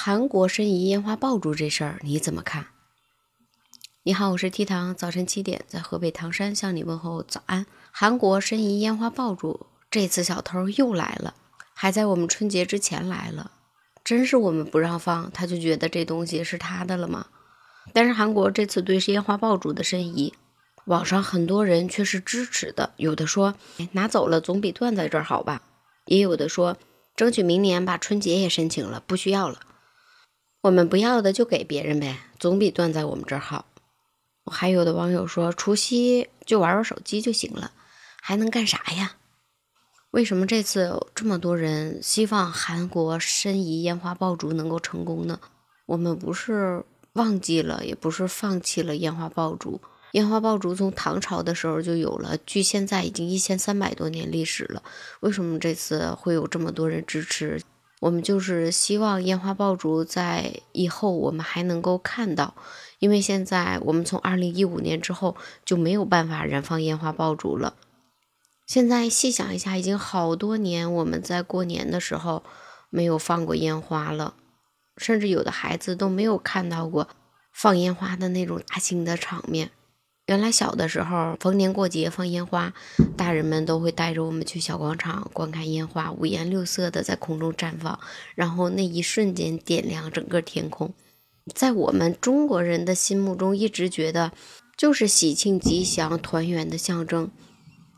韩国申遗烟花爆竹这事儿你怎么看？你好，我是 T 糖，早晨七点在河北唐山向你问候早安。韩国申遗烟花爆竹，这次小偷又来了，还在我们春节之前来了，真是我们不让放，他就觉得这东西是他的了吗？但是韩国这次对烟花爆竹的申遗，网上很多人却是支持的，有的说拿走了总比断在这儿好吧，也有的说争取明年把春节也申请了，不需要了。我们不要的就给别人呗，总比断在我们这儿好。还有的网友说，除夕就玩玩手机就行了，还能干啥呀？为什么这次这么多人希望韩国申遗烟花爆竹能够成功呢？我们不是忘记了，也不是放弃了烟花爆竹。烟花爆竹从唐朝的时候就有了，距现在已经一千三百多年历史了。为什么这次会有这么多人支持？我们就是希望烟花爆竹在以后我们还能够看到，因为现在我们从二零一五年之后就没有办法燃放烟花爆竹了。现在细想一下，已经好多年我们在过年的时候没有放过烟花了，甚至有的孩子都没有看到过放烟花的那种大型的场面。原来小的时候，逢年过节放烟花，大人们都会带着我们去小广场观看烟花，五颜六色的在空中绽放，然后那一瞬间点亮整个天空。在我们中国人的心目中，一直觉得就是喜庆吉祥、团圆的象征。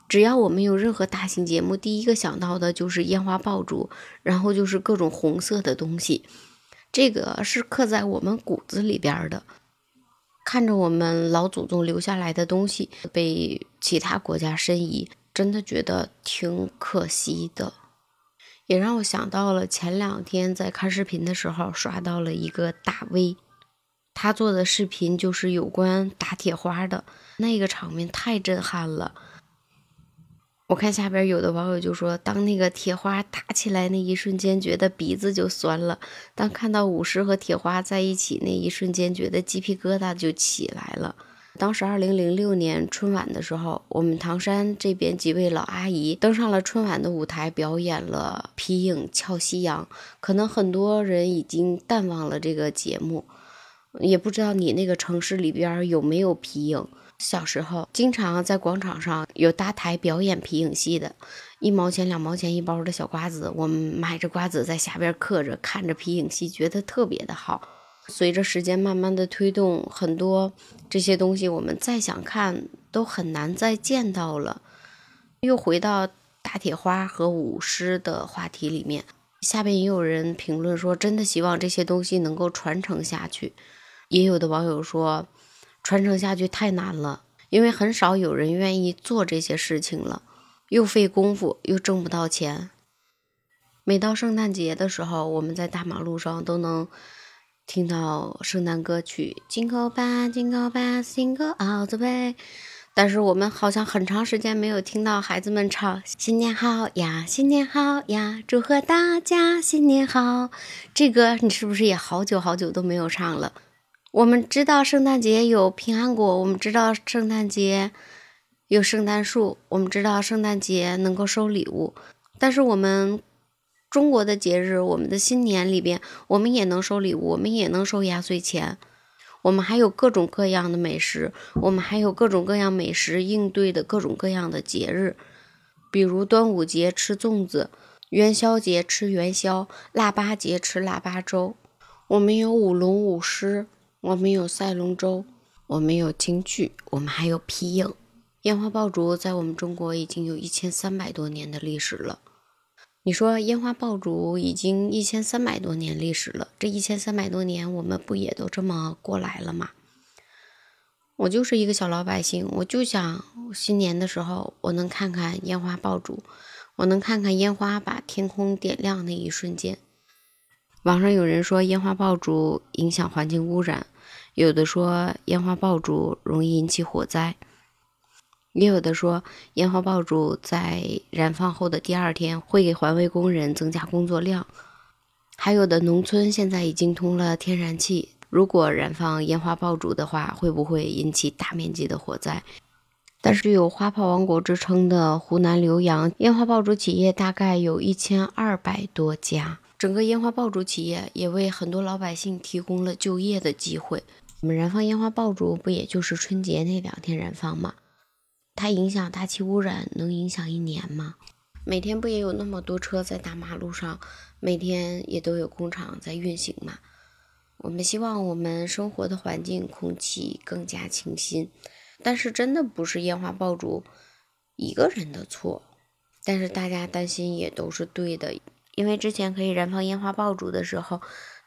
只要我们有任何大型节目，第一个想到的就是烟花爆竹，然后就是各种红色的东西，这个是刻在我们骨子里边的。看着我们老祖宗留下来的东西被其他国家申遗，真的觉得挺可惜的，也让我想到了前两天在看视频的时候刷到了一个大 V，他做的视频就是有关打铁花的那个场面太震撼了。我看下边有的网友就说，当那个铁花打起来那一瞬间，觉得鼻子就酸了；当看到舞狮和铁花在一起那一瞬间，觉得鸡皮疙瘩就起来了。当时二零零六年春晚的时候，我们唐山这边几位老阿姨登上了春晚的舞台，表演了皮影俏夕阳。可能很多人已经淡忘了这个节目，也不知道你那个城市里边有没有皮影。小时候经常在广场上有搭台表演皮影戏的，一毛钱两毛钱一包的小瓜子，我们买着瓜子在下边嗑着，看着皮影戏，觉得特别的好。随着时间慢慢的推动，很多这些东西我们再想看都很难再见到了。又回到打铁花和舞狮的话题里面，下边也有人评论说，真的希望这些东西能够传承下去。也有的网友说。传承下去太难了，因为很少有人愿意做这些事情了，又费功夫又挣不到钱。每到圣诞节的时候，我们在大马路上都能听到圣诞歌曲《Jingle Bell Jingle Bell Jingle All the Way》，但是我们好像很长时间没有听到孩子们唱“新年好呀，新年好呀，祝贺大家新年好”。这歌你是不是也好久好久都没有唱了？我们知道圣诞节有平安果，我们知道圣诞节有圣诞树，我们知道圣诞节能够收礼物，但是我们中国的节日，我们的新年里边，我们也能收礼物，我们也能收压岁钱，我们还有各种各样的美食，我们还有各种各样美食应对的各种各样的节日，比如端午节吃粽子，元宵节吃元宵，腊八节吃腊八粥，我们有舞龙舞狮。我们有赛龙舟，我们有京剧，我们还有皮影。烟花爆竹在我们中国已经有一千三百多年的历史了。你说烟花爆竹已经一千三百多年历史了，这一千三百多年我们不也都这么过来了吗？我就是一个小老百姓，我就想新年的时候我能看看烟花爆竹，我能看看烟花把天空点亮那一瞬间。网上有人说烟花爆竹影响环境污染，有的说烟花爆竹容易引起火灾，也有的说烟花爆竹在燃放后的第二天会给环卫工人增加工作量，还有的农村现在已经通了天然气，如果燃放烟花爆竹的话，会不会引起大面积的火灾？但是有花炮王国之称的湖南浏阳烟花爆竹企业大概有一千二百多家。整个烟花爆竹企业也为很多老百姓提供了就业的机会。我们燃放烟花爆竹，不也就是春节那两天燃放吗？它影响大气污染，能影响一年吗？每天不也有那么多车在大马路上，每天也都有工厂在运行吗？我们希望我们生活的环境空气更加清新，但是真的不是烟花爆竹一个人的错，但是大家担心也都是对的。因为之前可以燃放烟花爆竹的时候，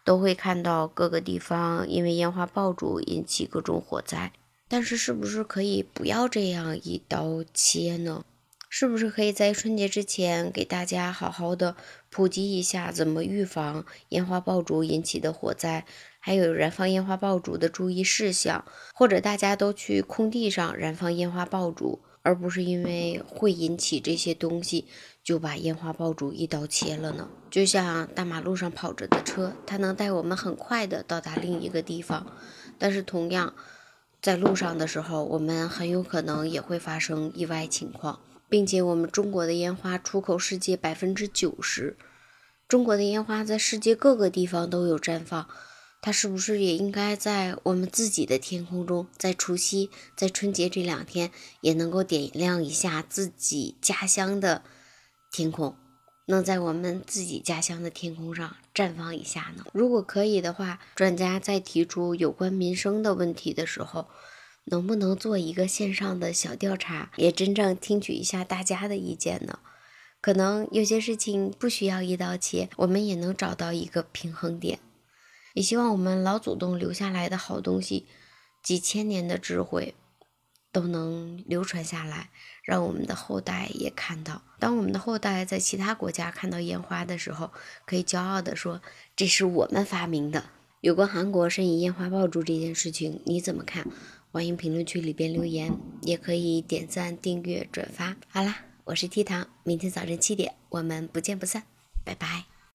都会看到各个地方因为烟花爆竹引起各种火灾。但是，是不是可以不要这样一刀切呢？是不是可以在春节之前给大家好好的普及一下怎么预防烟花爆竹引起的火灾，还有燃放烟花爆竹的注意事项？或者大家都去空地上燃放烟花爆竹？而不是因为会引起这些东西就把烟花爆竹一刀切了呢？就像大马路上跑着的车，它能带我们很快的到达另一个地方，但是同样在路上的时候，我们很有可能也会发生意外情况，并且我们中国的烟花出口世界百分之九十，中国的烟花在世界各个地方都有绽放。它是不是也应该在我们自己的天空中，在除夕、在春节这两天，也能够点亮一下自己家乡的天空，能在我们自己家乡的天空上绽放一下呢？如果可以的话，专家在提出有关民生的问题的时候，能不能做一个线上的小调查，也真正听取一下大家的意见呢？可能有些事情不需要一刀切，我们也能找到一个平衡点。也希望我们老祖宗留下来的好东西，几千年的智慧都能流传下来，让我们的后代也看到。当我们的后代在其他国家看到烟花的时候，可以骄傲地说：“这是我们发明的。”有关韩国申遗烟花爆竹这件事情，你怎么看？欢迎评论区里边留言，也可以点赞、订阅、转发。好啦，我是 T 糖，明天早晨七点，我们不见不散，拜拜。